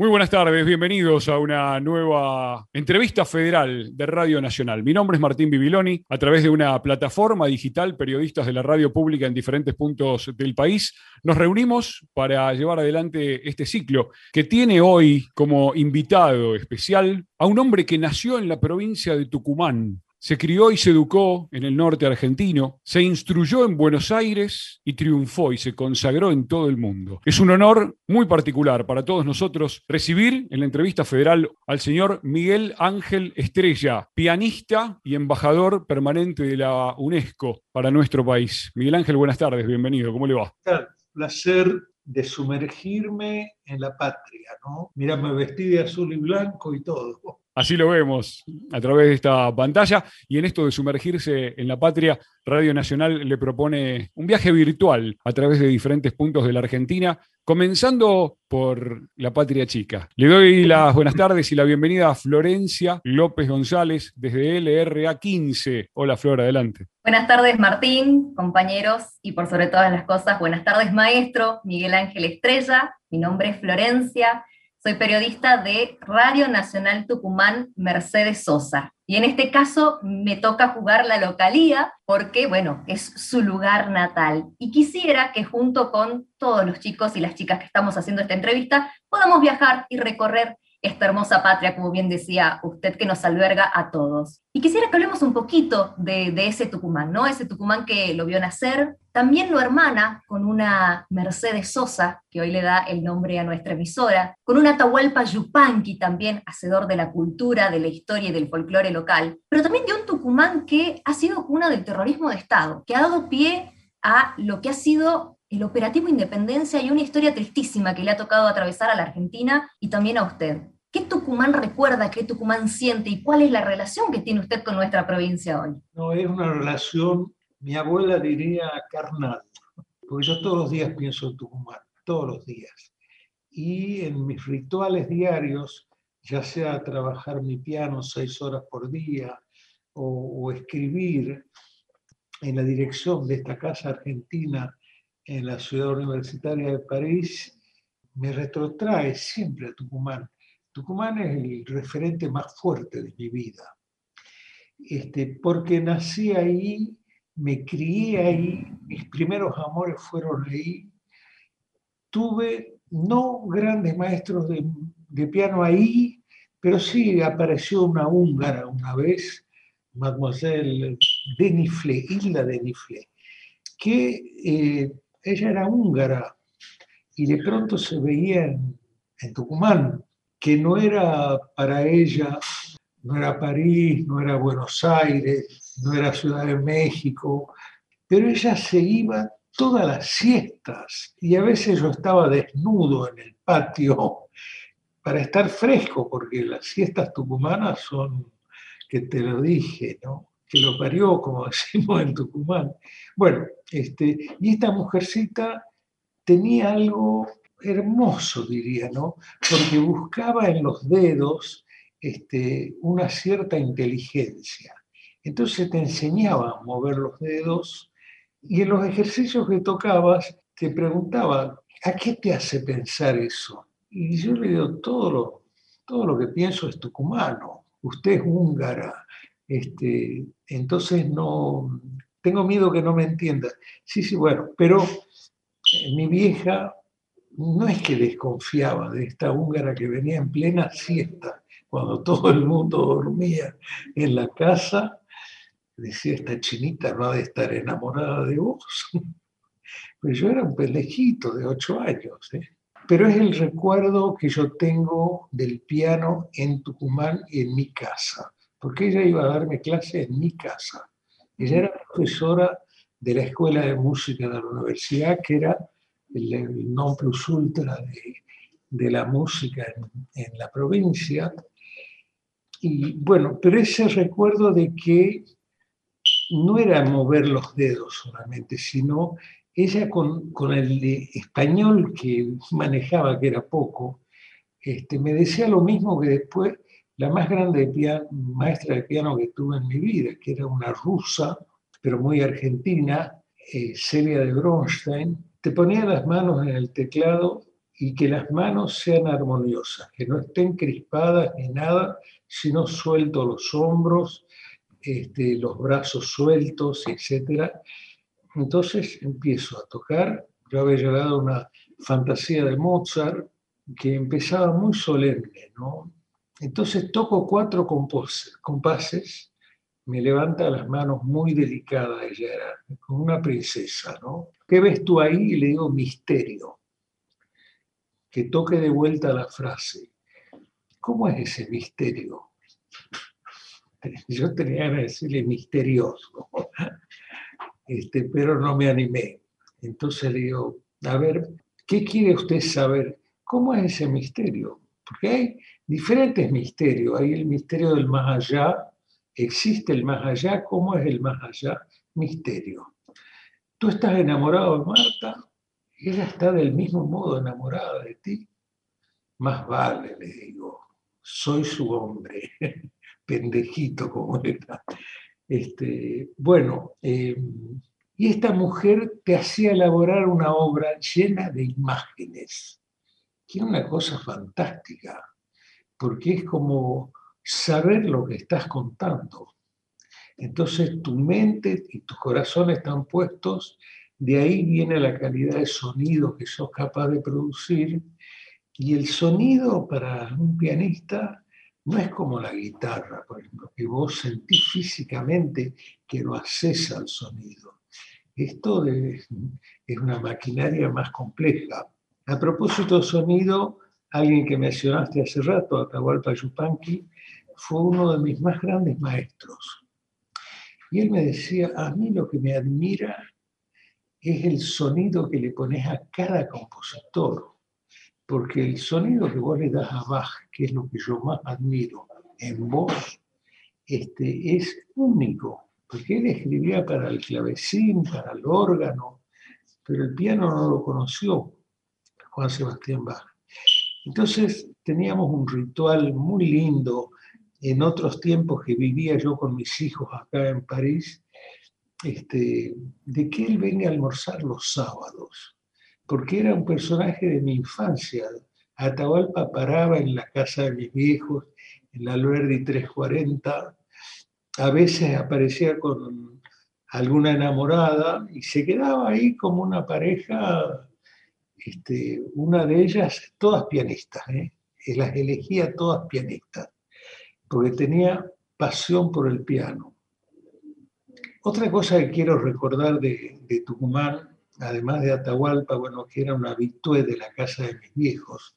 Muy buenas tardes, bienvenidos a una nueva entrevista federal de Radio Nacional. Mi nombre es Martín Bibiloni. A través de una plataforma digital, periodistas de la radio pública en diferentes puntos del país, nos reunimos para llevar adelante este ciclo que tiene hoy como invitado especial a un hombre que nació en la provincia de Tucumán, se crió y se educó en el norte argentino, se instruyó en Buenos Aires y triunfó y se consagró en todo el mundo. Es un honor muy particular para todos nosotros recibir en la entrevista federal al señor Miguel Ángel Estrella, pianista y embajador permanente de la UNESCO para nuestro país. Miguel Ángel, buenas tardes, bienvenido, ¿cómo le va? Placer de sumergirme en la patria, ¿no? Mira, me vestí de azul y blanco y todo. Así lo vemos a través de esta pantalla y en esto de sumergirse en la patria, Radio Nacional le propone un viaje virtual a través de diferentes puntos de la Argentina, comenzando por la patria chica. Le doy las buenas tardes y la bienvenida a Florencia López González desde LRA 15. Hola Flor, adelante. Buenas tardes Martín, compañeros y por sobre todas las cosas, buenas tardes maestro Miguel Ángel Estrella, mi nombre es Florencia soy periodista de Radio Nacional Tucumán Mercedes Sosa. Y en este caso me toca jugar la localía porque, bueno, es su lugar natal. Y quisiera que junto con todos los chicos y las chicas que estamos haciendo esta entrevista podamos viajar y recorrer esta hermosa patria, como bien decía usted, que nos alberga a todos. Y quisiera que hablemos un poquito de, ese Tucumán, ¿no? Ese Tucumán que lo vio nacer, también lo hermana con una Mercedes Sosa, que hoy le da el nombre a nuestra emisora, con una Atahualpa Yupanqui, también hacedor de la cultura, de la historia y del folclore local, pero también de un Tucumán que ha sido cuna del terrorismo de Estado, que ha dado pie a lo que ha sido el operativo Independencia y una historia tristísima que le ha tocado atravesar a la Argentina y también a usted. ¿Qué Tucumán recuerda, qué Tucumán siente y cuál es la relación que tiene usted con nuestra provincia hoy? No, es una relación, mi abuela diría carnal, porque yo todos los días pienso en Tucumán, todos los días. Y en mis rituales diarios, ya sea trabajar mi piano seis horas por día o, o escribir en la dirección de esta casa argentina en la ciudad universitaria de París, me retrotrae siempre a Tucumán. Tucumán es el referente más fuerte de mi vida, este, porque nací ahí, me crié ahí, mis primeros amores fueron ahí, tuve no grandes maestros de, de piano ahí, pero sí apareció una húngara una vez, Mademoiselle Denifle, Hilda Denifle, que eh, ella era húngara y de pronto se veía en, Tucumán, que no era para ella, no era París, no era Buenos Aires, no era Ciudad de México, pero ella se iba todas las siestas y a veces yo estaba desnudo en el patio para estar fresco, porque las siestas tucumanas son, que te lo dije, ¿no? Que lo parió, como decimos en Tucumán. Bueno, este, y esta mujercita tenía algo hermoso, diría, ¿no? Porque buscaba en los dedos este, una cierta inteligencia. Entonces te enseñaba a mover los dedos y en los ejercicios que tocabas te preguntaba, ¿a qué te hace pensar eso? Y yo le digo, todo lo, todo lo que pienso es tucumano, usted es húngara, este, entonces no, tengo miedo que no me entienda. Sí, sí, bueno, pero eh, mi vieja no es que desconfiaba de esta húngara que venía en plena siesta, cuando todo el mundo dormía en la casa, decía, esta chinita no ha de estar enamorada de vos. Pues yo era un pendejito de ocho años, ¿eh? pero es el recuerdo que yo tengo del piano en Tucumán y en mi casa porque ella iba a darme clase en mi casa. Ella era profesora de la Escuela de Música de la Universidad, que era el, non plus ultra de, la música en, la provincia. Y bueno, pero ese recuerdo de que no era mover los dedos solamente, sino ella con, con el español que manejaba, que era poco, este, me decía lo mismo que después la más grande maestra de piano que tuve en mi vida, que era una rusa, pero muy argentina, eh, Celia de Bronstein, te ponía las manos en el teclado y que las manos sean armoniosas, que no estén crispadas ni nada, sino suelto los hombros, este, los brazos sueltos, etc. Entonces empiezo a tocar. Yo había llegado a una fantasía de Mozart que empezaba muy solemne, ¿no? Entonces toco cuatro compases, me levanta las manos muy delicadas, ella era como una princesa, ¿no? ¿Qué ves tú ahí? Y le digo misterio. Que toque de vuelta la frase. ¿Cómo es ese misterio? Yo tenía que decirle misterioso, este, pero no me animé. Entonces le digo, a ver, ¿qué quiere usted saber? ¿Cómo es ese misterio? Porque hay diferentes misterios. Hay el misterio del más allá, existe el más allá, ¿cómo es el más allá? Misterio. Tú estás enamorado de Marta, ella está del mismo modo enamorada de ti. Más vale, le digo, soy su hombre, pendejito como era. Este, bueno, em, y esta mujer te hacía elaborar una obra llena de imágenes, que era una cosa fantástica, porque es como saber lo que estás contando. Entonces tu mente y tu corazón están puestos, de ahí viene la calidad de sonido que sos capaz de producir, y el sonido para un pianista no es como la guitarra, por ejemplo, que vos sentís físicamente que lo haces al sonido. Esto es una maquinaria más compleja. A propósito de sonido, alguien que mencionaste hace rato, Atahualpa Yupanqui, fue uno de mis más grandes maestros. Y él me decía, a mí lo que me admira es el sonido que le pones a cada compositor porque el sonido que vos le das a Bach, que es lo que yo más admiro en vos, este, es único, porque él escribía para el clavecín, para el órgano, pero el piano no lo conoció, Juan Sebastián Bach. Entonces teníamos un ritual muy lindo en otros tiempos que vivía yo con mis hijos acá en París, este, de que él venga a almorzar los sábados porque era un personaje de mi infancia. Atahualpa paraba en la casa de mis viejos, en la Alberdi 340, a veces aparecía con alguna enamorada y se quedaba ahí como una pareja, este, una de ellas, todas pianistas, ¿eh? las elegía todas pianistas, porque tenía pasión por el piano. Otra cosa que quiero recordar de, de Tucumán además de Atahualpa, bueno, que era una habitué de la casa de mis viejos,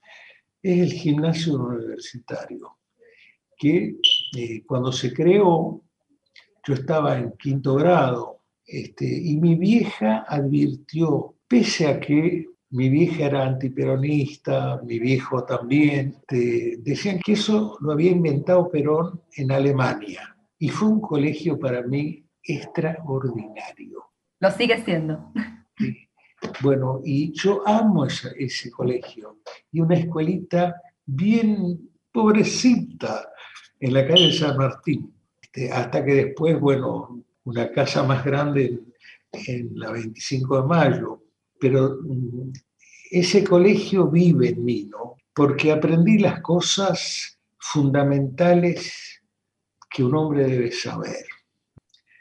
es el gimnasio universitario, que eh, cuando se creó, yo estaba en quinto grado, este, y mi vieja advirtió, pese a que mi vieja era antiperonista, mi viejo también, decían que eso lo había inventado Perón en Alemania, y fue un colegio para mí extraordinario. Lo sigue siendo. Bueno, y yo amo ese, colegio. Y una escuelita bien pobrecita en la calle San Martín. Este, hasta que después, bueno, una casa más grande en, la 25 de mayo. Pero mm, ese colegio vive en mí, ¿no? Porque aprendí las cosas fundamentales que un hombre debe saber.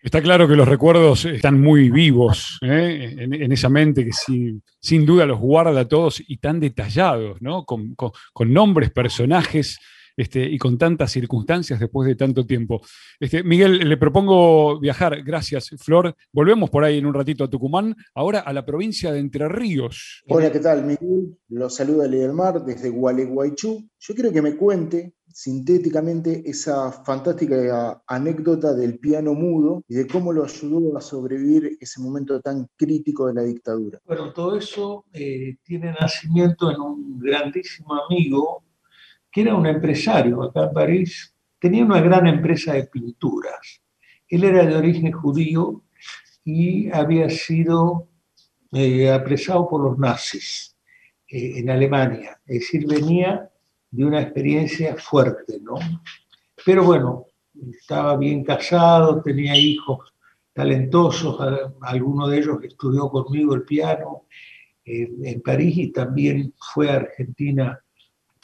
Está claro que los recuerdos están muy vivos ¿eh? en, esa mente que sin, duda los guarda todos y tan detallados, ¿no? con, nombres, personajes este, y con tantas circunstancias después de tanto tiempo. Este, Miguel, le propongo viajar. Gracias, Flor. Volvemos por ahí en un ratito a Tucumán, ahora a la provincia de Entre Ríos. Hola, ¿qué tal, Miguel? Los saluda Ley del Mar desde Gualeguaychú. Yo quiero que me cuente sintéticamente esa fantástica anécdota del piano mudo y de cómo lo ayudó a sobrevivir ese momento tan crítico de la dictadura. Bueno, todo eso eh, tiene nacimiento en un grandísimo amigo que era un empresario acá en París, tenía una gran empresa de pinturas. Él era de origen judío y había sido eh, apresado por los nazis eh, en Alemania, es decir, venía de una experiencia fuerte, ¿no? Pero bueno, estaba bien casado, tenía hijos talentosos, alguno de ellos estudió conmigo el piano, en París y también fue a Argentina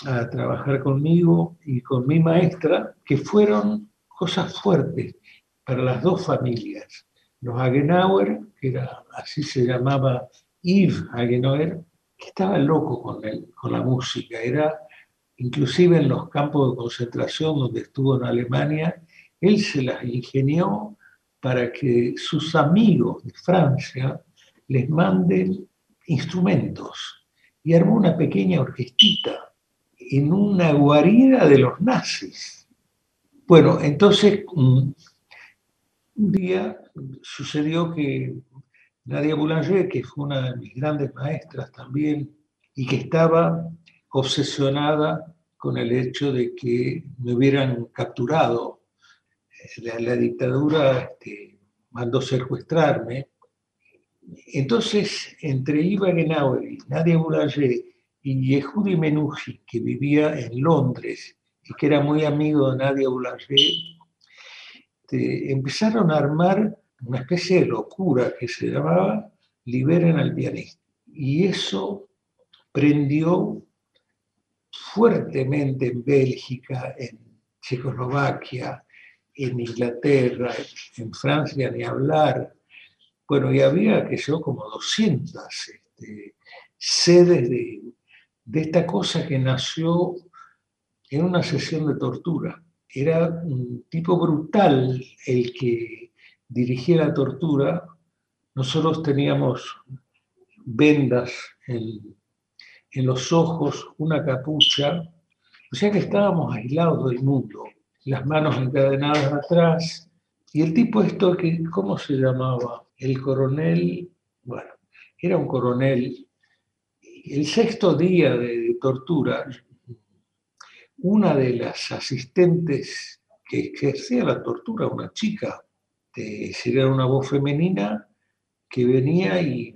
a trabajar conmigo y con mi maestra, que fueron cosas fuertes para las dos familias. Los Agenauer, que era, así se llamaba Yves Agenauer, que estaba loco con, con la música, era inclusive en los campos de concentración donde estuvo en Alemania, él se las ingenió para que sus amigos de Francia les manden instrumentos y armó una pequeña orquestita en una guarida de los nazis. Bueno, entonces un día sucedió que Nadia Boulanger, que fue una de mis grandes maestras también, y que estaba obsesionada con el hecho de que me hubieran capturado. La, dictadura este, mandó secuestrarme. Entonces, entre Iva Genauer y Nadia Boulanger y Yehudi Menuhi, que vivía en Londres y que era muy amigo de Nadia Boulanger, empezaron a armar una especie de locura que se llamaba Liberen al pianista. Y eso prendió fuertemente en Bélgica, en Checoslovaquia, en Inglaterra, en Francia, ni hablar. Bueno, y había, que yo, como 200 este, sedes de, de esta cosa que nació en una sesión de tortura. Era un tipo brutal el que dirigía la tortura. Nosotros teníamos vendas en en los ojos una capucha, o sea que estábamos aislados del mundo, las manos encadenadas atrás, y el tipo esto que, ¿cómo se llamaba? El coronel, bueno, era un coronel, el sexto día de, tortura, una de las asistentes que ejercía la tortura, una chica, de, era una voz femenina que venía y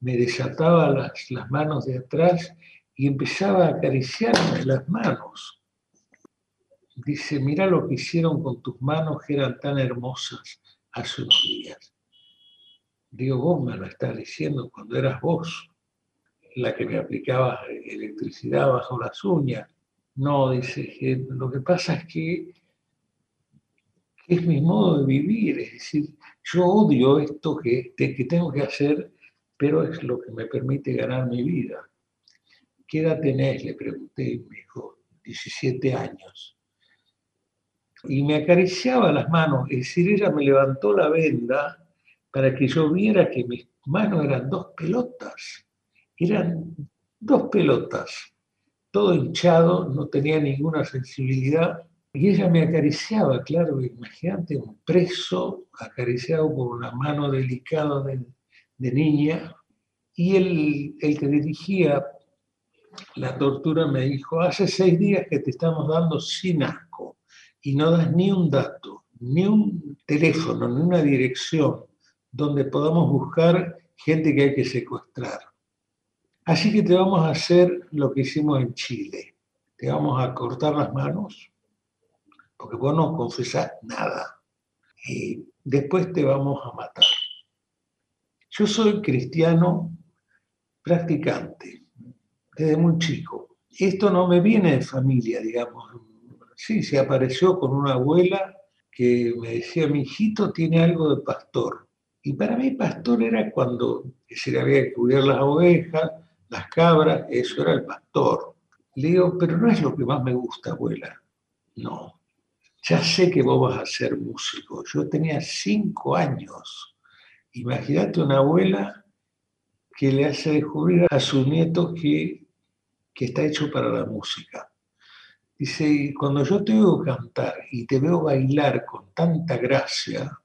me desataba las, las manos de atrás y empezaba a acariciarme las manos. Dice, mira lo que hicieron con tus manos que eran tan hermosas hace unos días. Digo, vos me lo estás diciendo cuando eras vos la que me aplicaba electricidad bajo las uñas. No, dice, lo que pasa es que, que es mi modo de vivir, es decir, yo odio esto que, que tengo que hacer pero es lo que me permite ganar mi vida. ¿Qué edad tenés? Le pregunté y me dijo, 17 años. Y me acariciaba las manos, es decir, ella me levantó la venda para que yo viera que mis manos eran dos pelotas, eran dos pelotas, todo hinchado, no tenía ninguna sensibilidad. Y ella me acariciaba, claro, imagínate un preso acariciado por una mano delicada de, de niña, y el, el que dirigía la tortura me dijo, hace seis días que te estamos dando sin asco y no das ni un dato, ni un teléfono, ni una dirección donde podamos buscar gente que hay que secuestrar. Así que te vamos a hacer lo que hicimos en Chile. Te vamos a cortar las manos, porque vos no confesás nada. Y después te vamos a matar. Yo soy cristiano practicante desde muy chico. Esto no me viene de familia, digamos. Sí, se apareció con una abuela que me decía, mi hijito tiene algo de pastor. Y para mí pastor era cuando se le había que cuidar las ovejas, las cabras, eso era el pastor. Le digo, pero no es lo que más me gusta, abuela. No, ya sé que vos vas a ser músico. Yo tenía cinco años Imagínate una abuela que le hace descubrir a su nieto que, que está hecho para la música. Dice, cuando yo te veo cantar y te veo bailar con tanta gracia,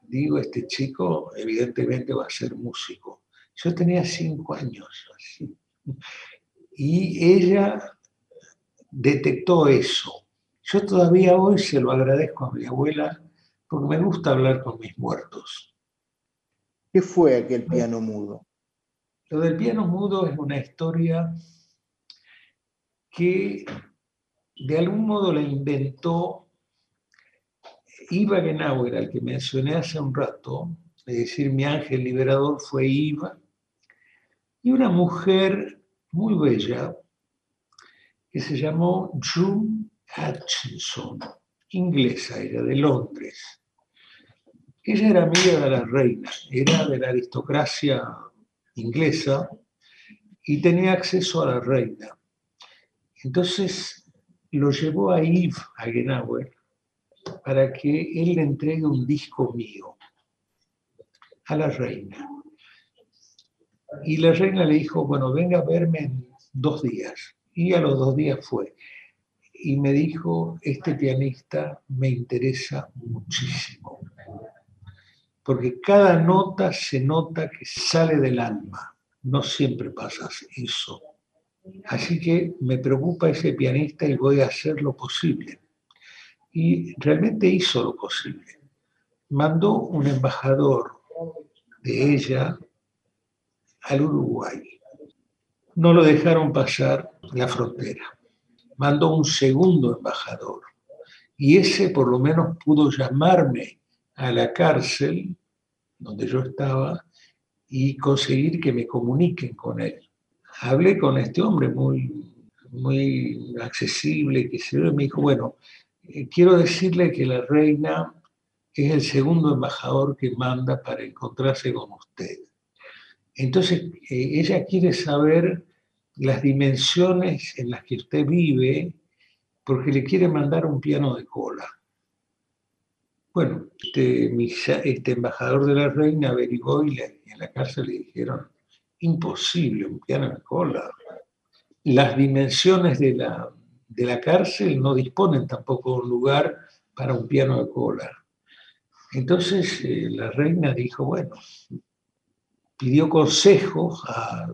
digo, este chico evidentemente va a ser músico. Yo tenía cinco años así. Y ella detectó eso. Yo todavía hoy se lo agradezco a mi abuela porque me gusta hablar con mis muertos. ¿Qué fue aquel piano mudo? Lo del piano mudo es una historia que de algún modo la inventó Iva Genauer, al que mencioné hace un rato, es decir, mi ángel liberador fue Iva, y una mujer muy bella que se llamó June Hutchinson, inglesa, ella de Londres. Ella era amiga de la reina, era de la aristocracia inglesa y tenía acceso a la reina. Entonces lo llevó a Yves Agenauer para que él le entregue un disco mío a la reina. Y la reina le dijo, bueno, venga a verme en dos días. Y a los dos días fue. Y me dijo, este pianista me interesa muchísimo. Porque cada nota se nota que sale del alma. No siempre pasa eso. Así que me preocupa ese pianista y voy a hacer lo posible. Y realmente hizo lo posible. Mandó un embajador de ella al Uruguay. No lo dejaron pasar la frontera. Mandó un segundo embajador y ese por lo menos pudo llamarme a la cárcel donde yo estaba y conseguir que me comuniquen con él. Hablé con este hombre muy, muy accesible, que se me dijo, bueno, eh, quiero decirle que la reina es el segundo embajador que manda para encontrarse con usted. Entonces, eh, ella quiere saber las dimensiones en las que usted vive porque le quiere mandar un piano de cola. Bueno, este, este embajador de la reina averiguó y en la cárcel le dijeron, imposible, un piano de cola. Las dimensiones de la, de la cárcel no disponen tampoco de un lugar para un piano de cola. Entonces eh, la reina dijo, bueno, pidió consejos a,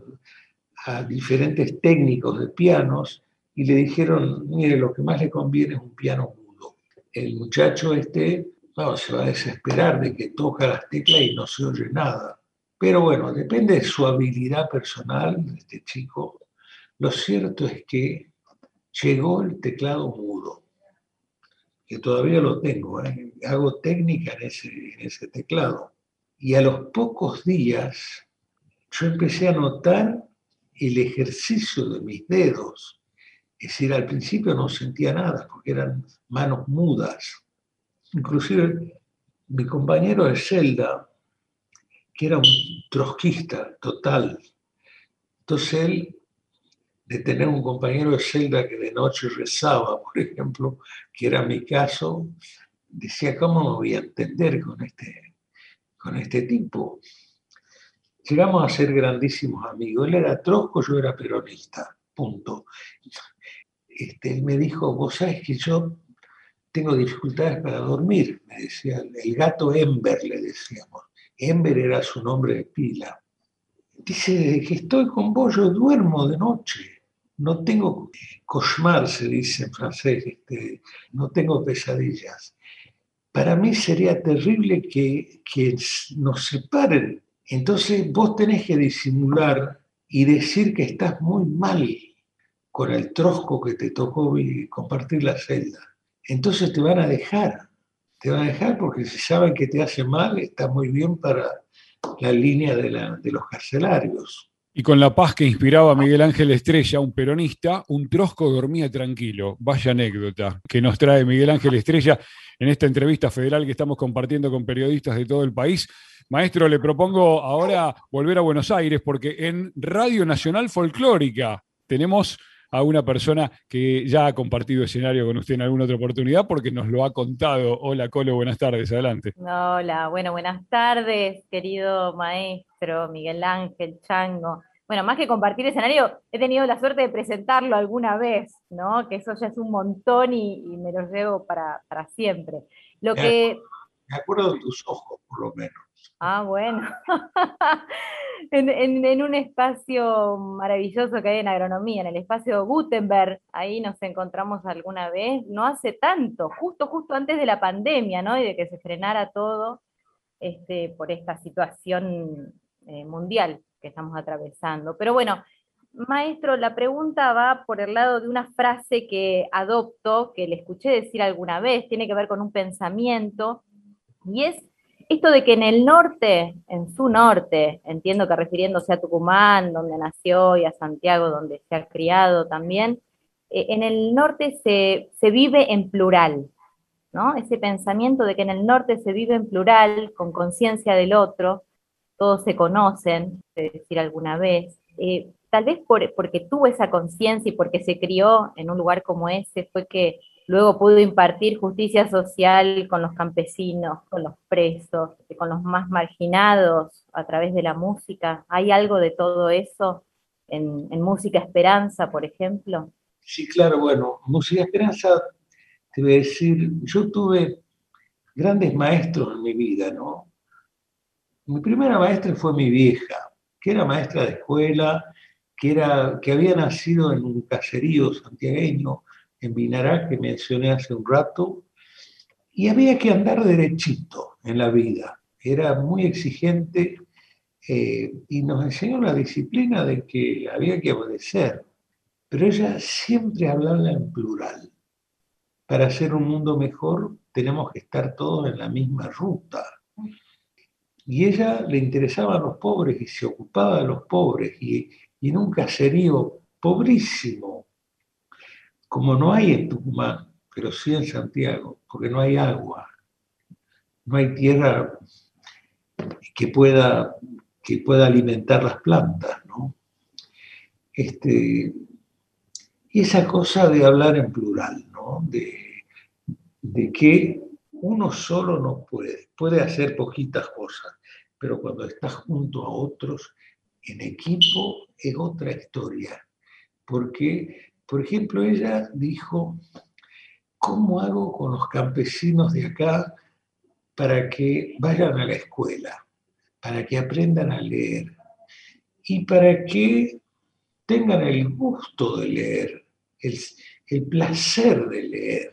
diferentes técnicos de pianos y le dijeron, mire, lo que más le conviene es un piano mudo. El muchacho este se va a desesperar de que toca las teclas y no se oye nada. Pero bueno, depende de su habilidad personal de este chico. Lo cierto es que llegó el teclado mudo, que todavía lo tengo, ¿eh? hago técnica en ese, en ese teclado. Y a los pocos días yo empecé a notar el ejercicio de mis dedos. Es decir, al principio no sentía nada porque eran manos mudas. Inclusive mi compañero de celda, que era un trotskista total, entonces él, de tener un compañero de celda que de noche rezaba, por ejemplo, que era mi caso, decía, ¿cómo me voy a entender con este con este tipo. Llegamos a ser grandísimos amigos. Él era trosco, yo era peronista. Punto. Este, él me dijo, vos sabés que yo tengo dificultades para dormir, me decía, el gato Ember le decíamos. Ember era su nombre de pila. Dice, que estoy con vos yo duermo de noche. No tengo cauchemar, se dice en francés, este, no tengo pesadillas para mí sería terrible que, que nos separen. Entonces vos tenés que disimular y decir que estás muy mal con el trosco que te tocó compartir la celda. Entonces te van a dejar, te van a dejar porque si saben que te hace mal, está muy bien para la línea de, la, de los carcelarios. Y con la paz que inspiraba a Miguel Ángel Estrella, un peronista, un trosco dormía tranquilo. Vaya anécdota que nos trae Miguel Ángel Estrella en esta entrevista federal que estamos compartiendo con periodistas de todo el país. Maestro, le propongo ahora volver a Buenos Aires porque en Radio Nacional Folclórica tenemos a una persona que ya ha compartido escenario con usted en alguna otra oportunidad porque nos lo ha contado. Hola, Colo, buenas tardes, adelante. Hola, bueno, buenas tardes, querido maestro Miguel Ángel Chango. Bueno, más que compartir escenario, he tenido la suerte de presentarlo alguna vez, ¿no? Que eso ya es un montón y, me lo llevo para, siempre. Lo me que... Me acuerdo de tus ojos, por lo menos. Ah, bueno. en, un espacio maravilloso que hay en agronomía, en el espacio Gutenberg, ahí nos encontramos alguna vez, no hace tanto, justo, justo antes de la pandemia, ¿no? Y de que se frenara todo este, por esta situación eh, mundial que estamos atravesando. Pero bueno, maestro, la pregunta va por el lado de una frase que adopto, que le escuché decir alguna vez, tiene que ver con un pensamiento, y es esto de que en el norte, en su norte, entiendo que refiriéndose a Tucumán, donde nació, y a Santiago, donde se ha criado también, eh, en el norte se, se, vive en plural, ¿no? Ese pensamiento de que en el norte se vive en plural, con conciencia del otro, todos se conocen, de decir alguna vez. Eh, tal vez porque tuvo esa conciencia y porque se crió en un lugar como ese, fue que luego pudo impartir justicia social con los campesinos, con los presos, con los más marginados a través de la música. ¿Hay algo de todo eso en, Música Esperanza, por ejemplo? Sí, claro, bueno, Música Esperanza, te voy a decir, yo tuve grandes maestros en mi vida, ¿no? Mi primera maestra fue mi vieja, que era maestra de escuela, que, era, que había nacido en un caserío santiagueño, en Vinará, que mencioné hace un rato, y había que andar derechito en la vida. Era muy exigente eh, y nos enseñó la disciplina de que había que obedecer, pero ella siempre hablaba en plural. Para hacer un mundo mejor tenemos que estar todos en la misma ruta. Y ella le interesaba a los pobres y se ocupaba de los pobres y, y en un caserío pobrísimo, como no hay en Tucumán, pero sí en Santiago, porque no hay agua, no hay tierra que pueda, que pueda alimentar las plantas, ¿no? Este, y esa cosa de hablar en plural, ¿no? De, de que uno solo no puede, puede hacer poquitas cosas, pero cuando estás junto a otros en equipo es otra historia. Porque, por ejemplo, ella dijo, ¿cómo hago con los campesinos de acá para que vayan a la escuela, para que aprendan a leer y para que tengan el gusto de leer, el, placer de leer,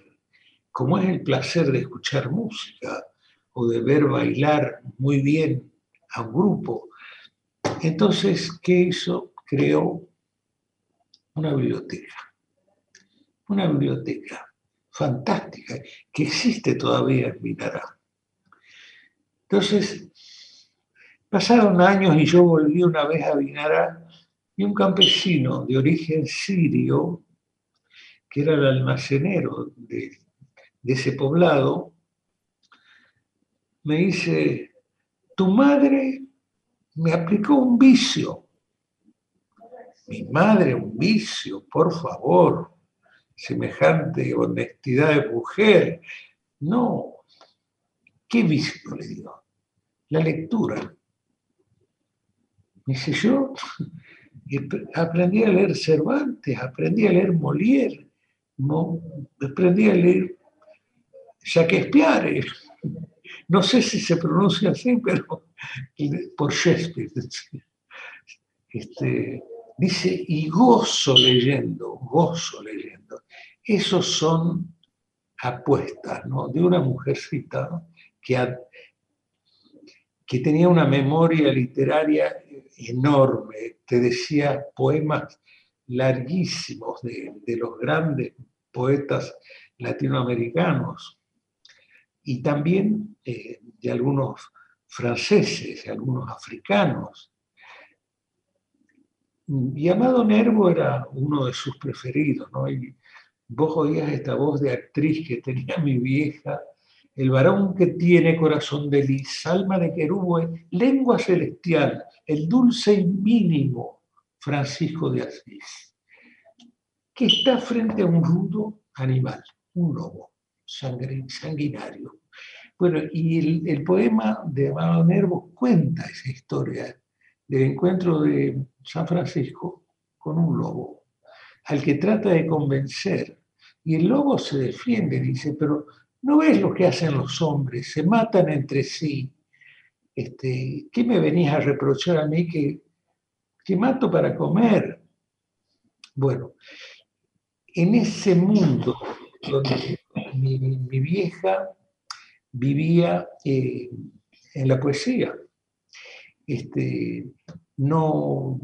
como es el placer de escuchar música o de ver bailar muy bien a un grupo. Entonces, ¿qué hizo? Creó una biblioteca. Una biblioteca fantástica que existe todavía en Minará. Entonces, pasaron años y yo volví una vez a Vinará y un campesino de origen sirio, que era el almacenero de, de ese poblado, me dice, tu madre me aplicó un vicio. Mi madre un vicio, por favor, semejante honestidad de mujer. No, ¿qué vicio le dio? La lectura. Dice, yo aprendí a leer Cervantes, aprendí a leer Molière, aprendí a leer Shakespeare. No sé si se pronuncia así, pero por Shakespeare. Este, dice, y gozo leyendo, gozo leyendo. Esos son apuestas ¿no? de una mujercita que, que tenía una memoria literaria enorme, te decía poemas larguísimos de, de los grandes poetas latinoamericanos y también eh, de algunos franceses, de algunos africanos. Y Amado Nervo era uno de sus preferidos, ¿no? Y vos oías esta voz de actriz que tenía mi vieja, el varón que tiene corazón de lis, alma de querube, lengua celestial, el dulce y mínimo Francisco de Asís, que está frente a un rudo animal, un lobo sanguinario. Bueno, y el, poema de Amado Nervo cuenta esa historia del encuentro de San Francisco con un lobo, al que trata de convencer. Y el lobo se defiende, dice, pero no ves lo que hacen los hombres, se matan entre sí. Este, ¿Qué me venís a reprochar a mí que, mato para comer? Bueno, en ese mundo donde mi, vieja vivía eh, en la poesía. Este, no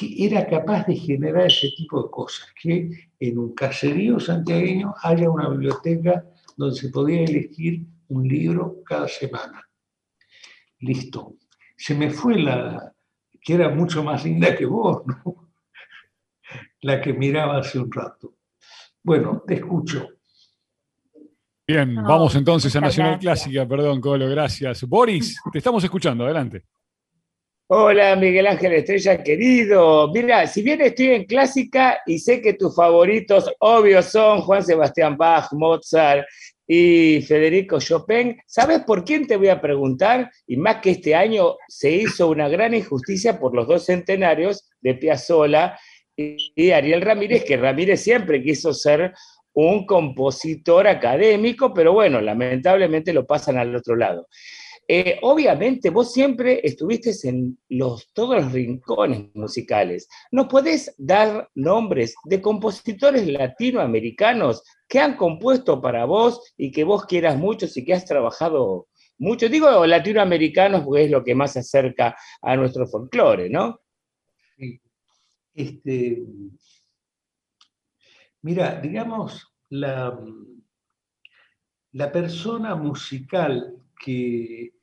era capaz de generar ese tipo de cosas, que en un caserío santiagueño haya una biblioteca donde se podía elegir un libro cada semana. Listo. Se me fue la, que era mucho más linda que vos. La que miraba hace un rato. Bueno, te escucho. Bien, vamos entonces a Nacional Clásica, perdón, Colo, gracias. Boris, te estamos escuchando, adelante. Hola Miguel Ángel Estrella, querido. Mira, si bien estoy en clásica y sé que tus favoritos obvios son Juan Sebastián Bach, Mozart y Federico Chopin, ¿sabes por quién te voy a preguntar? Y más que este año se hizo una gran injusticia por los dos centenarios de Piazzolla y Ariel Ramírez, que Ramírez siempre quiso ser un compositor académico, pero bueno, lamentablemente lo pasan al otro lado. Eh, obviamente vos siempre estuviste en los, todos los rincones musicales. ¿Nos podés dar nombres de compositores latinoamericanos que han compuesto para vos y que vos quieras mucho y que has trabajado mucho? Digo latinoamericanos porque es lo que más se acerca a nuestro folclore, ¿no? Sí. Este, mira, digamos, la, la persona musical que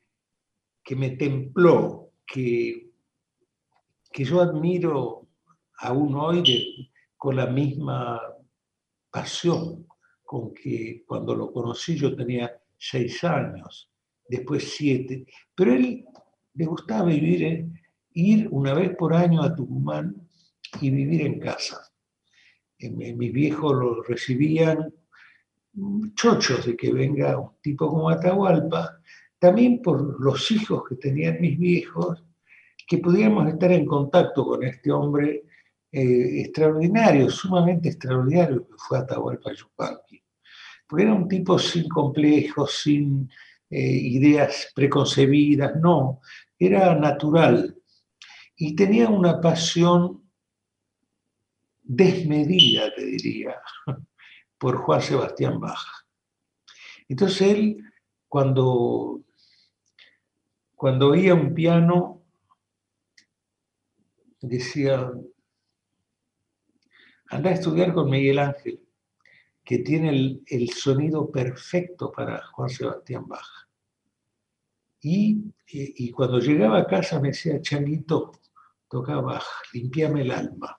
que me templó, que, que yo admiro aún hoy con la misma pasión con que cuando lo conocí yo tenía seis años, después siete, pero él le gustaba vivir, ir una vez por año a Tucumán y vivir en casa. Mis viejos lo recibían chochos de que venga un tipo como Atahualpa también por los hijos que tenían mis viejos, que pudiéramos estar en contacto con este hombre eh, extraordinario, sumamente extraordinario que fue Atahualpa Yupanqui. Porque era un tipo sin complejos, sin eh, ideas preconcebidas, no, era natural. Y tenía una pasión desmedida, te diría, por Juan Sebastián Baja. Entonces él, cuando cuando oía un piano, decía, anda a estudiar con Miguel Ángel, que tiene el, sonido perfecto para Juan Sebastián Bach. Y, cuando llegaba a casa me decía, Changuito, toca Bach, limpiame el alma.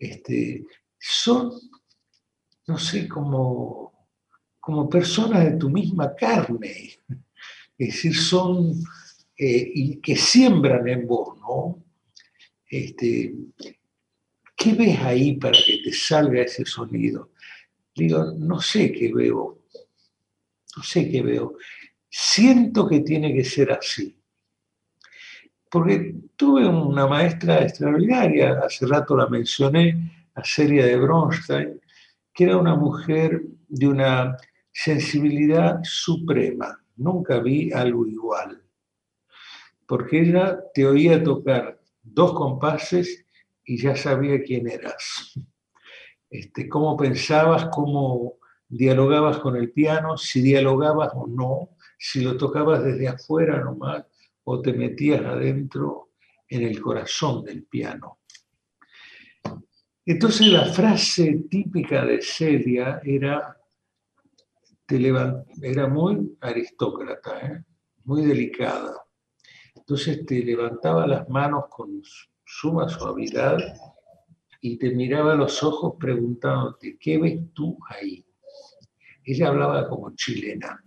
Este, son, no sé, como, como personas de tu misma carne es decir, son eh, que siembran en vos, ¿no? Este, ¿Qué ves ahí para que te salga ese sonido? Digo, no sé qué veo, no sé qué veo. Siento que tiene que ser así. Porque tuve una maestra extraordinaria, hace rato la mencioné, la serie de Bronstein, que era una mujer de una sensibilidad suprema nunca vi algo igual. Porque ella te oía tocar dos compases y ya sabía quién eras. Este, cómo pensabas, cómo dialogabas con el piano, si dialogabas o no, si lo tocabas desde afuera nomás o te metías adentro en el corazón del piano. Entonces la frase típica de Celia era era muy aristócrata, ¿eh? muy delicada. Entonces te levantaba las manos con suma suavidad y te miraba los ojos preguntándote, ¿qué ves tú ahí? Ella hablaba como chilena.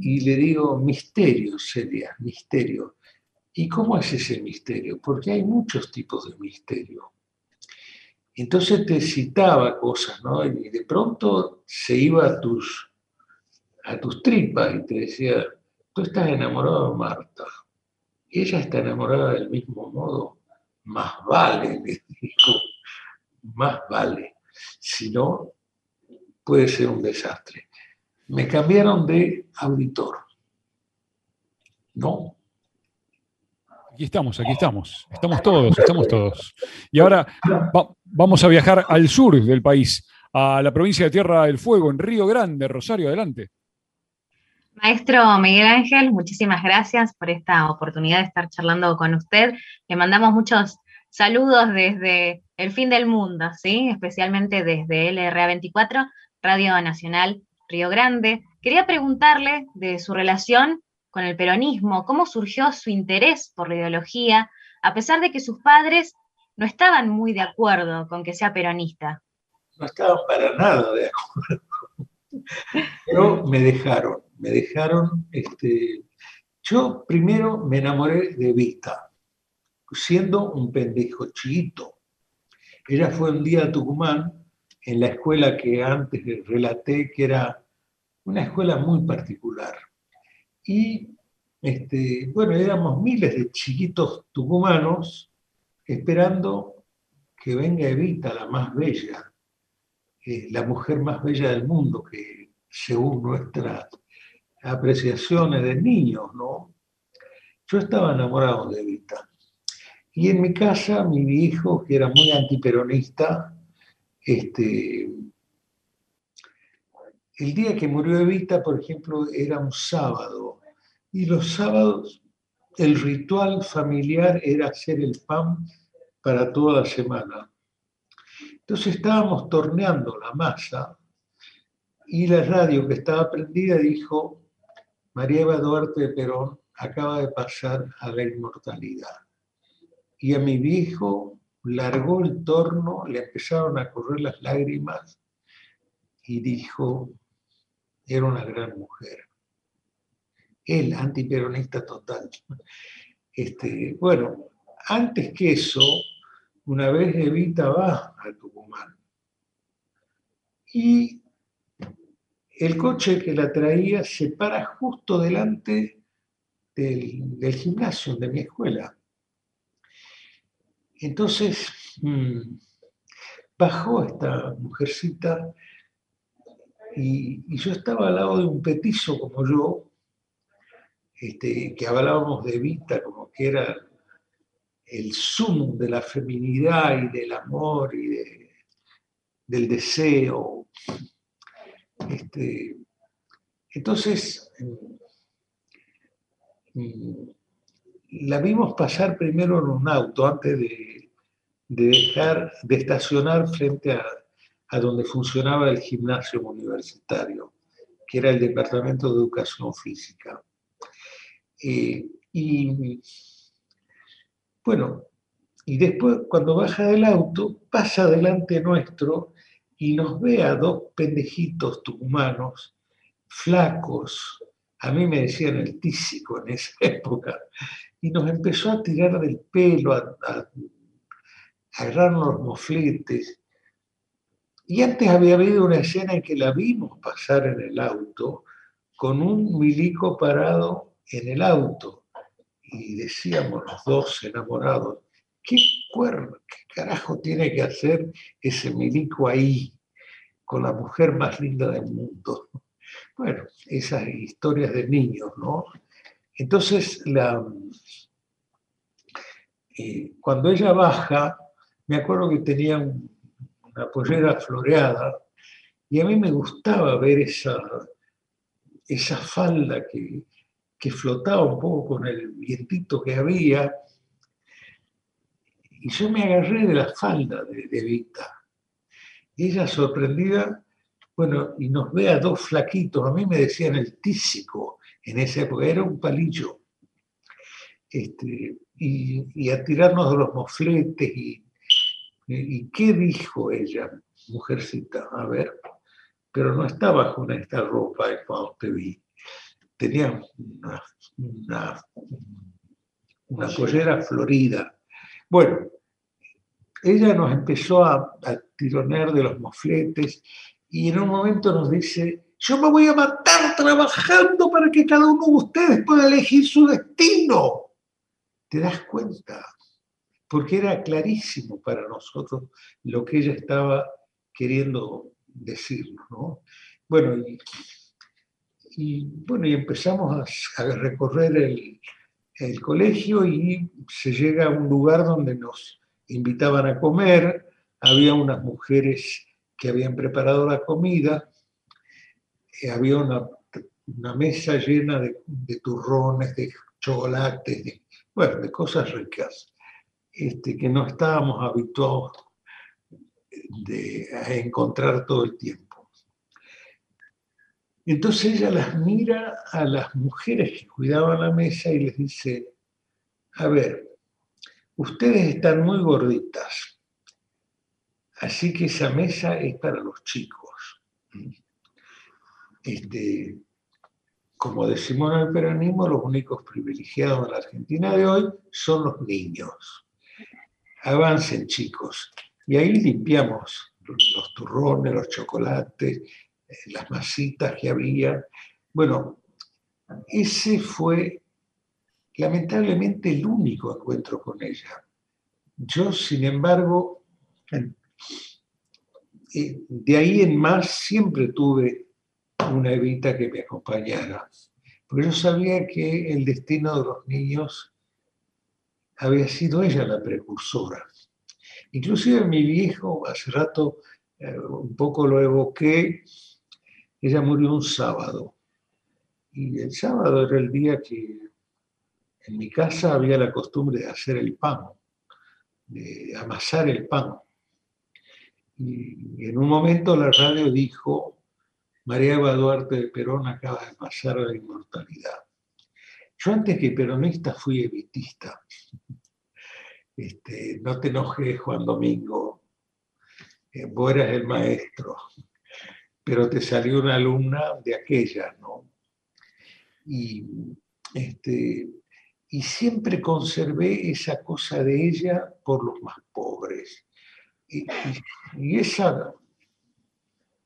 Y le digo, misterio sería, misterio. ¿Y cómo es ese misterio? Porque hay muchos tipos de misterio. Entonces te citaba cosas, ¿no? Y de pronto se iba a tus, a tus tripas y te decía, tú estás enamorado de Marta. Ella está enamorada del mismo modo. Más vale, le dijo, más vale. Si no, puede ser un desastre. Me cambiaron de auditor. No, Aquí estamos, aquí estamos. Estamos todos, estamos todos. Y ahora vamos a viajar al sur del país, a la provincia de Tierra del Fuego, en Río Grande. Rosario, adelante. Maestro Miguel Ángel, muchísimas gracias por esta oportunidad de estar charlando con usted. Le mandamos muchos saludos desde el fin del mundo, ¿sí? especialmente desde LRA24, Radio Nacional Río Grande. Quería preguntarle de su relación con el peronismo, cómo surgió su interés por la ideología, a pesar de que sus padres no estaban muy de acuerdo con que sea peronista. No estaban para nada de acuerdo. Pero me dejaron, me dejaron, este, yo primero me enamoré de Vita, siendo un pendejo chiquito. Ella fue un día a Tucumán, en la escuela que antes relaté, que era una escuela muy particular. Y este, bueno, éramos miles de chiquitos tucumanos esperando que venga Evita, la más bella, eh, la mujer más bella del mundo, que según nuestras apreciaciones de niños, ¿no? Yo estaba enamorado de Evita. Y en mi casa, mi hijo, que era muy antiperonista, este, el día que murió Evita, por ejemplo, era un sábado. Y los sábados el ritual familiar era hacer el pan para toda la semana. Entonces estábamos torneando la masa y la radio que estaba prendida dijo, María Eva Duarte de Perón acaba de pasar a la inmortalidad. Y a mi viejo largó el torno, le empezaron a correr las lágrimas y dijo, era una gran mujer. Él, antiperonista total. Este, bueno, antes que eso, una vez Evita va a Tucumán y el coche que la traía se para justo delante del, gimnasio de mi escuela. Entonces mm, bajó esta mujercita y, yo estaba al lado de un petizo como yo, este, que hablábamos de Evita como que era el zoom de la feminidad y del amor y del deseo. Este, entonces, mm, la vimos pasar primero en un auto antes de, dejar, de estacionar frente a, donde funcionaba el gimnasio universitario, que era el Departamento de Educación Física. Eh, y bueno, y después cuando baja del auto, pasa delante nuestro y nos ve a dos pendejitos tucumanos, flacos, a mí me decían el tísico en esa época, y nos empezó a tirar del pelo, a, a, agarrarnos los mofletes. Y antes había habido una escena en que la vimos pasar en el auto con un milico parado en el auto y decíamos los dos enamorados, ¿qué, ¿qué carajo tiene que hacer ese milico ahí con la mujer más linda del mundo? Bueno, esas historias de niños, ¿no? Entonces, eh, cuando ella baja, me acuerdo que tenía una pollera floreada y a mí me gustaba ver esa, esa falda que, que flotaba un poco con el vientito que había, y yo me agarré de la falda de, de Vita. ella sorprendida, bueno, y nos ve a dos flaquitos, a mí me decían el tísico en esa época, era un palillo. Este, y, a tirarnos de los mofletes. Y, y, qué dijo ella, mujercita? A ver, pero no estaba con esta ropa cuando te vi tenía una, una, pollera florida. Bueno, ella nos empezó a, tironear de los mofletes y en un momento nos dice, yo me voy a matar trabajando para que cada uno de ustedes pueda elegir su destino. ¿Te das cuenta? Porque era clarísimo para nosotros lo que ella estaba queriendo decirnos, ¿no? Bueno, y bueno, y empezamos a, recorrer el, colegio y se llega a un lugar donde nos invitaban a comer, había unas mujeres que habían preparado la comida, eh, había una, mesa llena de, turrones, de chocolates, de, bueno, de cosas ricas, este, que no estábamos habituados de, a encontrar todo el tiempo. Entonces ella las mira a las mujeres que cuidaban la mesa y les dice, a ver, ustedes están muy gorditas, así que esa mesa es para los chicos. Este, como decimos en el peronismo, los únicos privilegiados en la Argentina de hoy son los niños. Avancen, chicos. Y ahí limpiamos los turrones, los chocolates, eh, las masitas que había. Bueno, ese fue lamentablemente el único encuentro con ella. Yo, sin embargo, de ahí en más siempre tuve una Evita que me acompañara, porque yo sabía que el destino de los niños había sido ella la precursora. Inclusive mi viejo, hace rato eh, un poco lo evoqué, ella murió un sábado. Y el sábado era el día que en mi casa había la costumbre de hacer el pan, de amasar el pan. Y en un momento la radio dijo, María Eva Duarte de Perón acaba de pasar a la inmortalidad. Yo antes que peronista fui evitista. Este, no te enojes, Juan Domingo, eh, vos eras el maestro, pero te salió una alumna de aquella, ¿no? Y, este, y siempre conservé esa cosa de ella por los más pobres. Y, esa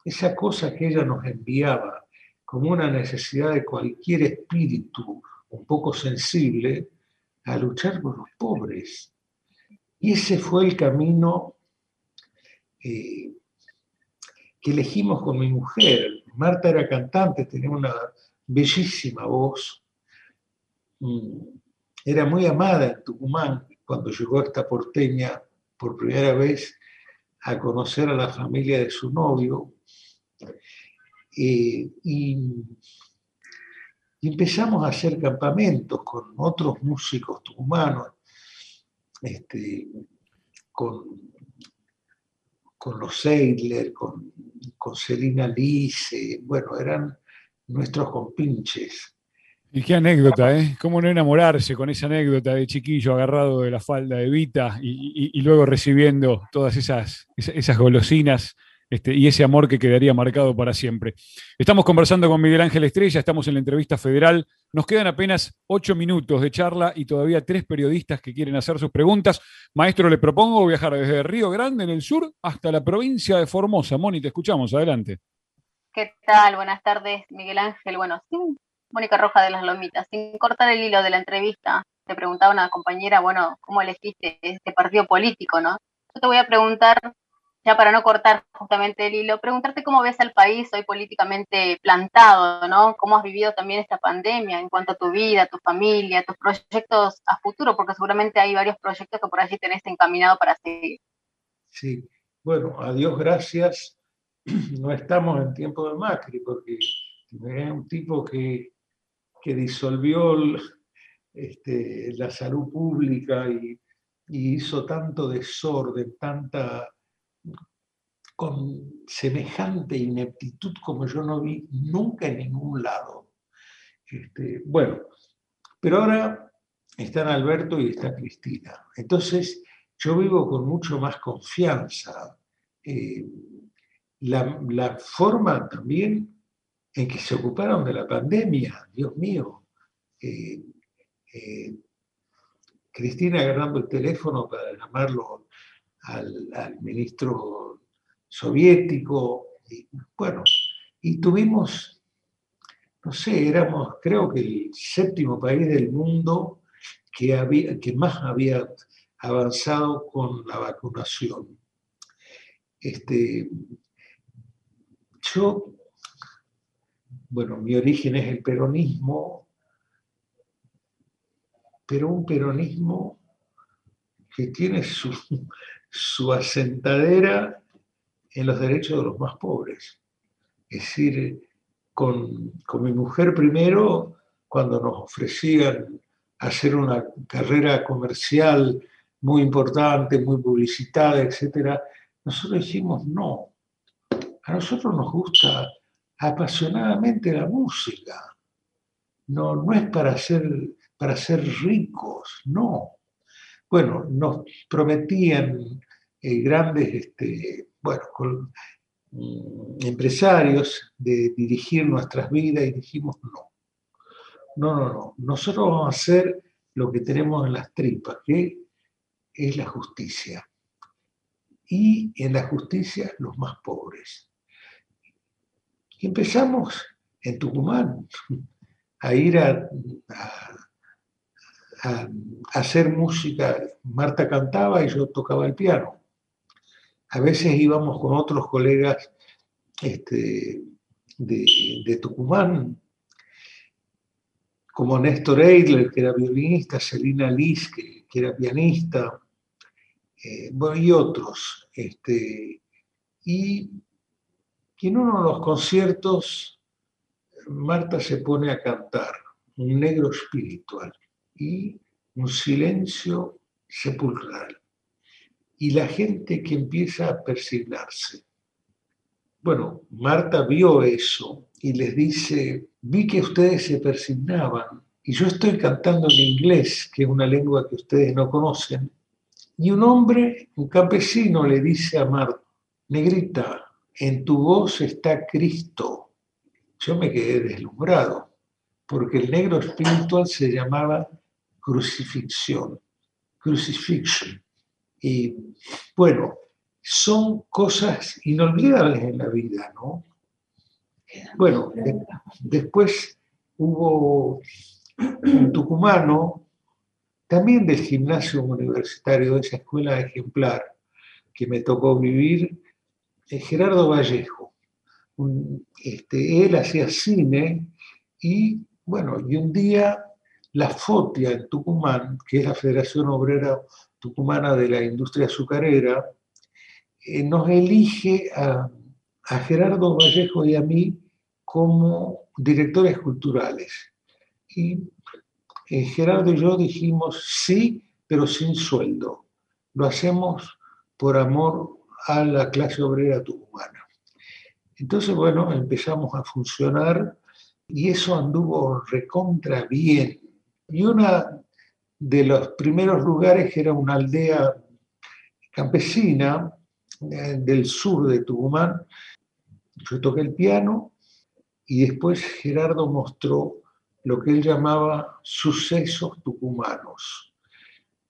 esa cosa que ella nos enviaba como una necesidad de cualquier espíritu un poco sensible a luchar por los pobres. Y ese fue el camino eh, que elegimos con mi mujer. Marta era cantante, tenía una bellísima voz. Mm, era muy amada en Tucumán cuando llegó esta porteña por primera vez a conocer a la familia de su novio eh, y, empezamos a hacer campamentos con otros músicos humanos, este, con, con los Seidler, con, con Celina Lice, bueno, eran nuestros compinches. Y qué anécdota, ¿eh? ¿Cómo no enamorarse con esa anécdota de chiquillo agarrado de la falda de Vita y, luego recibiendo todas esas, esas golosinas este, y ese amor que quedaría marcado para siempre. Estamos conversando con Miguel Ángel Estrella, estamos en la entrevista federal. Nos quedan apenas ocho minutos de charla y todavía tres periodistas que quieren hacer sus preguntas. Maestro, le propongo viajar desde Río Grande, en el sur, hasta la provincia de Formosa. Moni, te escuchamos, adelante. ¿Qué tal? Buenas tardes, Miguel Ángel. Bueno, sin Mónica Roja de las Lomitas, sin cortar el hilo de la entrevista, te preguntaba una compañera, bueno, ¿cómo elegiste este partido político, no? Yo te voy a preguntar ya para no cortar justamente el hilo, preguntarte cómo ves al país hoy políticamente plantado, ¿no? ¿Cómo has vivido también esta pandemia en cuanto a tu vida, tu familia, tus proyectos a futuro? Porque seguramente hay varios proyectos que por allí tenés encaminado para seguir. Sí, bueno, a Dios gracias, no estamos en tiempo de Macri, porque es un tipo que, que disolvió este, la salud pública y, hizo tanto desorden, tanta con semejante ineptitud como yo no vi nunca en ningún lado. Este, bueno, pero ahora están Alberto y está Cristina. Entonces, yo vivo con mucho más confianza. Eh, la, forma también en que se ocuparon de la pandemia, Dios mío. Eh, eh, Cristina agarrando el teléfono para llamarlo al, ministro soviético, bueno, y tuvimos, no sé, éramos creo que el séptimo país del mundo que, había, que más había avanzado con la vacunación. Este, yo, bueno, mi origen es el peronismo, pero un peronismo que tiene su, asentadera en los derechos de los más pobres. Es decir, con, mi mujer primero, cuando nos ofrecían hacer una carrera comercial muy importante, muy publicitada, etc., nosotros dijimos no. A nosotros nos gusta apasionadamente la música. No, no es para ser, para ser ricos, no. Bueno, nos prometían eh, grandes, este, bueno, mm, empresarios de dirigir nuestras vidas y dijimos no. No, no, no. Nosotros vamos a hacer lo que tenemos en las tripas, que es la justicia. Y en la justicia los más pobres. Y empezamos en Tucumán a ir a, hacer música. Marta cantaba y yo tocaba el piano. A veces íbamos con otros colegas este, de, Tucumán, como Néstor Eidler, que era violinista, Selina Liz, que, era pianista, eh, y otros. Este, y en uno de los conciertos, Marta se pone a cantar un negro espiritual y un silencio sepulcral. Y la gente que empieza a persignarse. Bueno, Marta vio eso y les dice, vi que ustedes se persignaban y yo estoy cantando en inglés, que es una lengua que ustedes no conocen. Y un hombre, un campesino, le dice a Marta, negrita, en tu voz está Cristo. Yo me quedé deslumbrado, porque el negro espiritual se llamaba crucifixión, crucifixion. Y bueno, son cosas inolvidables en la vida, ¿no? Bueno, después hubo un tucumano, también del gimnasio universitario, de esa escuela ejemplar que me tocó vivir, Gerardo Vallejo. este, él hacía cine y, bueno, y un día la FOTIA en Tucumán, que es la Federación Obrera Tucumana de la Industria Azucarera, eh, nos elige a, Gerardo Vallejo y a mí como directores culturales. Y eh, Gerardo y yo dijimos sí, pero sin sueldo. Lo hacemos por amor a la clase obrera tucumana. Entonces, bueno, empezamos a funcionar y eso anduvo recontra bien. Y uno de los primeros lugares era una aldea campesina eh, del sur de Tucumán. Yo toqué el piano y después Gerardo mostró lo que él llamaba sucesos tucumanos,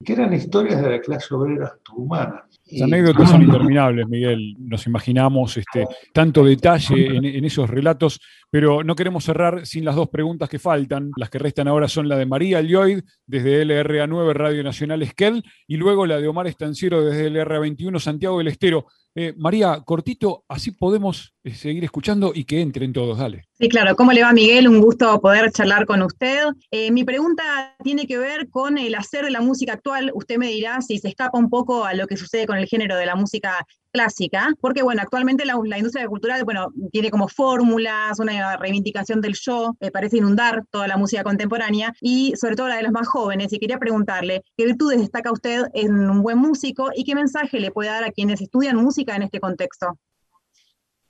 que eran historias de la clase obrera tucumana. Las anécdotas son interminables, Miguel. Nos imaginamos este, tanto detalle en, esos relatos, pero no queremos cerrar sin las dos preguntas que faltan. Las que restan ahora son la de María Lloyd, desde LRA9 Radio Nacional Esquel, y luego la de Omar Estanciero, desde LRA21 Santiago del Estero. Eh, María, cortito, así podemos eh, seguir escuchando y que entren todos, dale. Sí, claro. ¿Cómo le va, Miguel? Un gusto poder charlar con usted. Eh, mi pregunta tiene que ver con el hacer de la música actual. Usted me dirá si se escapa un poco a lo que sucede con el género de la música clásica, porque bueno, actualmente la, industria cultural, bueno, tiene como fórmulas, una reivindicación del show, parece inundar toda la música contemporánea y sobre todo la de los más jóvenes. Y quería preguntarle, ¿qué virtudes destaca usted en un buen músico y qué mensaje le puede dar a quienes estudian música en este contexto?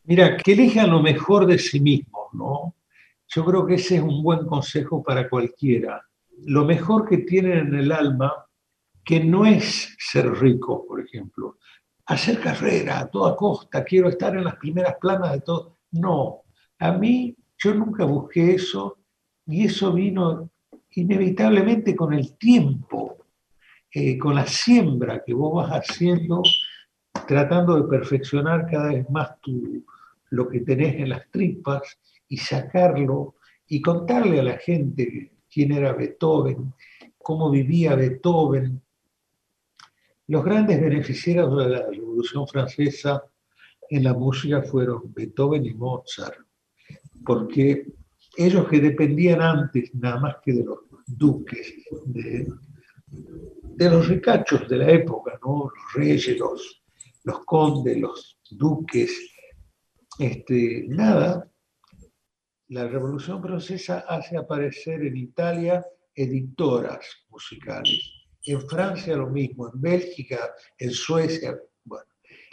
Mira, que elijan lo mejor de sí mismos, ¿no? Yo creo que ese es un buen consejo para cualquiera. Lo mejor que tienen en el alma, que no es ser rico, por ejemplo, hacer carrera a toda costa, quiero estar en las primeras planas de todo. No, a mí yo nunca busqué eso y eso vino inevitablemente con el tiempo, eh, con la siembra que vos vas haciendo, tratando de perfeccionar cada vez más tu, lo que tenés en las tripas y sacarlo y contarle a la gente quién era Beethoven, cómo vivía Beethoven. Los grandes beneficiarios de la Revolución Francesa en la música fueron Beethoven y Mozart, porque ellos que dependían antes nada más que de los duques, de, los ricachos de la época, los reyes, los, los condes, los duques, este, nada, la Revolución Francesa hace aparecer en Italia editoras musicales, en Francia lo mismo, en Bélgica, en Suecia. Bueno,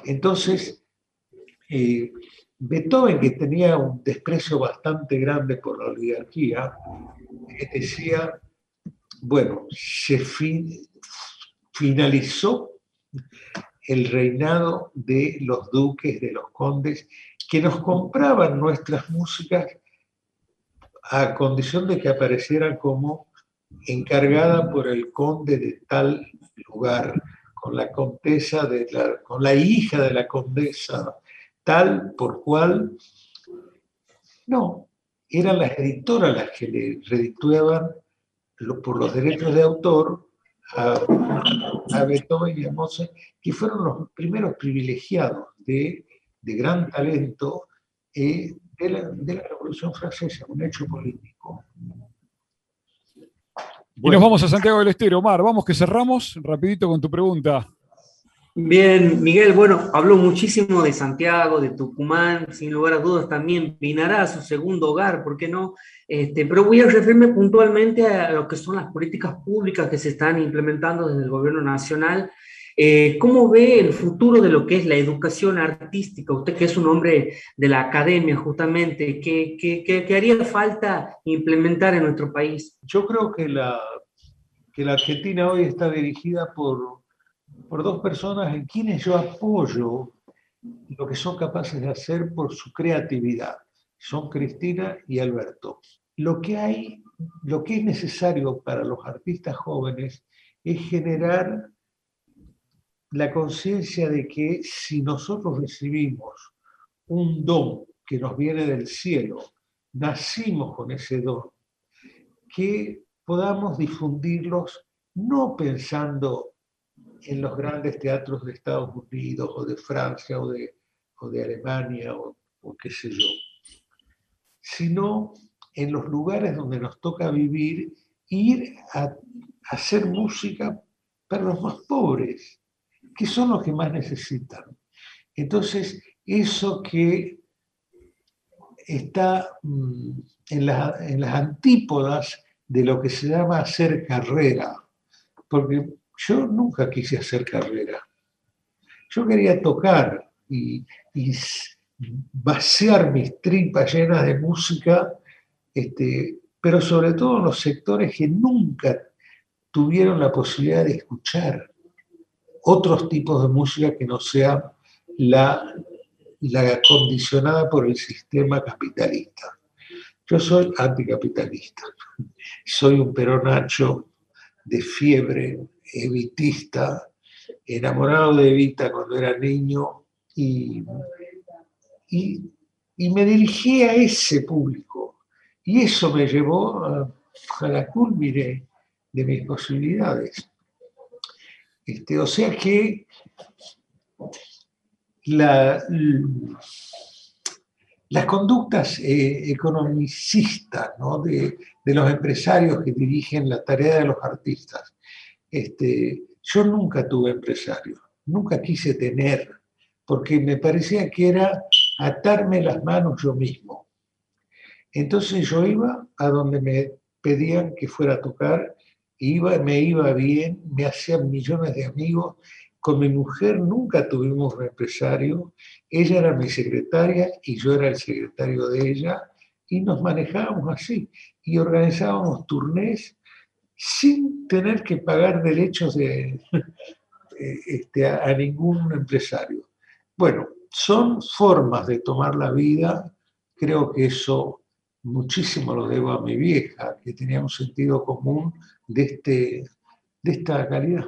entonces, eh, Beethoven, que tenía un desprecio bastante grande por la oligarquía, decía, bueno, se finalizó el reinado de los duques, de los condes, que nos compraban nuestras músicas a condición de que aparecieran como encargada por el conde de tal lugar, con la condesa de la, con la hija de la condesa, tal por cual. No, eran las editoras las que le redituaban por los derechos de autor a, a Beethoven y a Mozart, que fueron los primeros privilegiados de, de gran talento eh, de, la, de la Revolución Francesa, un hecho político. Y nos vamos a Santiago del Estero. Omar, vamos que cerramos rapidito con tu pregunta. Bien, Miguel, bueno, habló muchísimo de Santiago, de Tucumán, sin lugar a dudas también Pinará, su segundo hogar, ¿por qué no? Este, pero voy a referirme puntualmente a lo que son las políticas públicas que se están implementando desde el gobierno nacional. Eh, ¿Cómo ve el futuro de lo que es la educación artística? Usted que es un hombre de la academia justamente, ¿qué, qué, qué haría falta implementar en nuestro país? Yo creo que la, que la Argentina hoy está dirigida por por dos personas en quienes yo apoyo lo que son capaces de hacer por su creatividad. Son Cristina y Alberto. Lo que hay, lo que es necesario para los artistas jóvenes es generar la conciencia de que si nosotros recibimos un don que nos viene del cielo, nacimos con ese don, que podamos difundirlos no pensando en los grandes teatros de Estados Unidos o de Francia o de, o de Alemania o, qué sé yo, sino en los lugares donde nos toca vivir, ir a, hacer música para los más pobres, que son los que más necesitan. Entonces, eso que está mm, en, en las antípodas de lo que se llama hacer carrera, porque yo nunca quise hacer carrera. Yo quería tocar y, vaciar mis tripas llenas de música, este, pero sobre todo en los sectores que nunca tuvieron la posibilidad de escuchar otros tipos de música que no sean la, la condicionada por el sistema capitalista. Yo soy anticapitalista, soy un peronacho de fiebre evitista, enamorado de Evita cuando era niño y, y, me dirigí a ese público. Y eso me llevó a, la culmine de mis posibilidades. O sea que la, las conductas eh, economicistas de, los empresarios que dirigen la tarea de los artistas. Este, yo nunca tuve empresario, nunca quise tener, porque me parecía que era atarme las manos yo mismo. Entonces yo iba a donde me pedían que fuera a tocar, iba, me iba bien, me hacían millones de amigos. Con mi mujer nunca tuvimos un empresario, ella era mi secretaria y yo era el secretario de ella, y nos manejábamos así, y organizábamos turnés sin tener que pagar derechos de, este, a, ningún empresario. Bueno, son formas de tomar la vida, creo que eso muchísimo lo debo a mi vieja, que tenía un sentido común de, este, de esta calidad.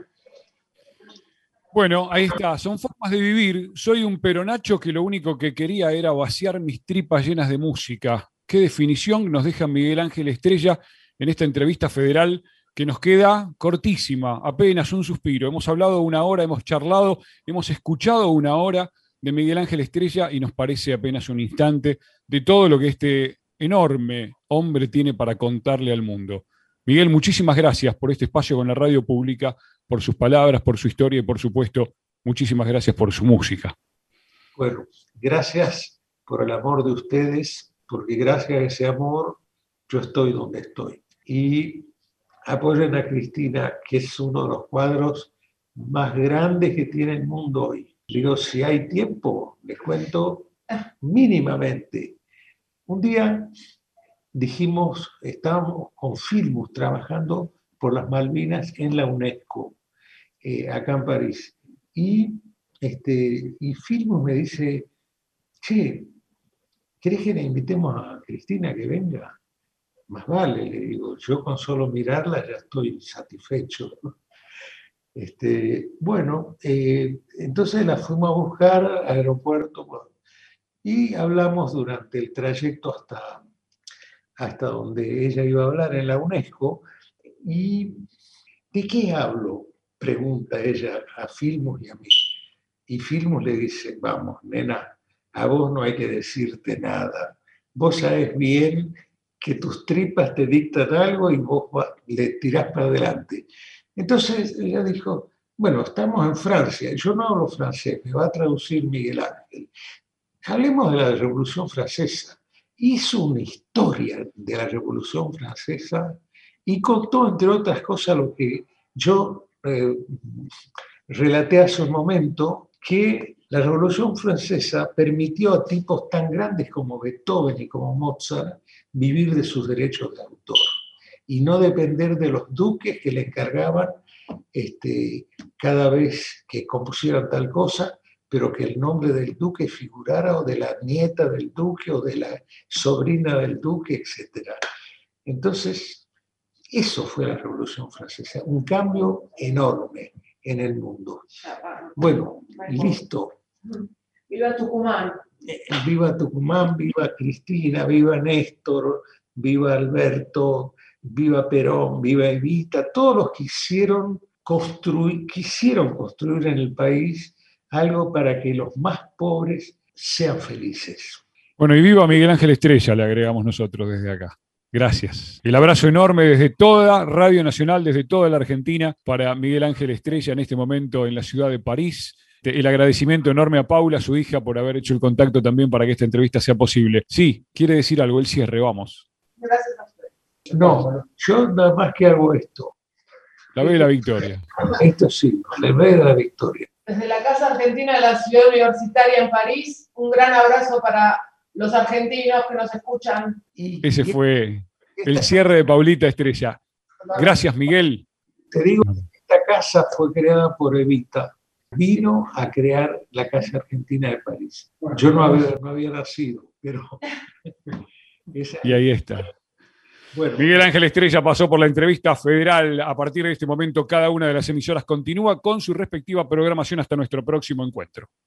Bueno, ahí está, son formas de vivir. Soy un peronacho que lo único que quería era vaciar mis tripas llenas de música. Qué definición nos deja Miguel Ángel Estrella en esta entrevista federal que nos queda cortísima, apenas un suspiro. Hemos hablado una hora, hemos charlado, hemos escuchado una hora de Miguel Ángel Estrella y nos parece apenas un instante de todo lo que este enorme hombre tiene para contarle al mundo. Miguel, muchísimas gracias por este espacio con la radio pública, por sus palabras, por su historia y por supuesto, muchísimas gracias por su música. Bueno, gracias por el amor de ustedes, porque gracias a ese amor yo estoy donde estoy. Y apoyen a Cristina, que es uno de los cuadros más grandes que tiene el mundo hoy. Digo, si hay tiempo, les cuento mínimamente. Un día dijimos, estábamos con Filmus trabajando por las Malvinas en la UNESCO, eh, acá en París. Y, este, y Filmus me dice, che, ¿querés que le invitemos a Cristina que venga? Más vale, le digo, yo con solo mirarla ya estoy satisfecho. Este, bueno, eh, entonces la fuimos a buscar al aeropuerto y hablamos durante el trayecto hasta, hasta donde ella iba a hablar en la UNESCO. ¿Y de qué hablo? Pregunta ella a Filmus y a mí. Y Filmus le dice, vamos, nena, a vos no hay que decirte nada. Vos sabes bien que tus tripas te dictan algo y vos le tirás para adelante. Entonces ella dijo, bueno, estamos en Francia, yo no hablo francés, me va a traducir Miguel Ángel. Hablemos de la Revolución Francesa. Hizo una historia de la Revolución Francesa y contó, entre otras cosas, lo que yo eh, relaté hace un momento, que la Revolución Francesa permitió a tipos tan grandes como Beethoven y como Mozart vivir de sus derechos de autor y no depender de los duques que le encargaban este, cada vez que compusieran tal cosa, pero que el nombre del duque figurara o de la nieta del duque o de la sobrina del duque, etc. Entonces, eso fue la Revolución Francesa, un cambio enorme en el mundo. Bueno, listo. Viva Tucumán. Viva Tucumán, viva Cristina, viva Néstor, viva Alberto, viva Perón, viva Evita, todos los que hicieron construir, quisieron construir en el país algo para que los más pobres sean felices. Bueno, y viva Miguel Ángel Estrella, le agregamos nosotros desde acá. Gracias. El abrazo enorme desde toda Radio Nacional, desde toda la Argentina, para Miguel Ángel Estrella en este momento en la ciudad de París. El agradecimiento enorme a Paula, su hija, por haber hecho el contacto también para que esta entrevista sea posible. Sí, quiere decir algo, el cierre, vamos. Gracias a usted. No, yo nada más que hago esto. La ve de la victoria. Esto sí, la ve de la victoria. Desde la Casa Argentina de la Ciudad Universitaria en París, un gran abrazo para los argentinos que nos escuchan. Ese fue el cierre de Paulita Estrella. Gracias, Miguel. Te digo, esta casa fue creada por Evita. Vino a crear la Casa Argentina de París. Yo no había, no había nacido, pero... y ahí está. Miguel Ángel Estrella pasó por la entrevista federal. A partir de este momento, cada una de las emisoras continúa con su respectiva programación hasta nuestro próximo encuentro.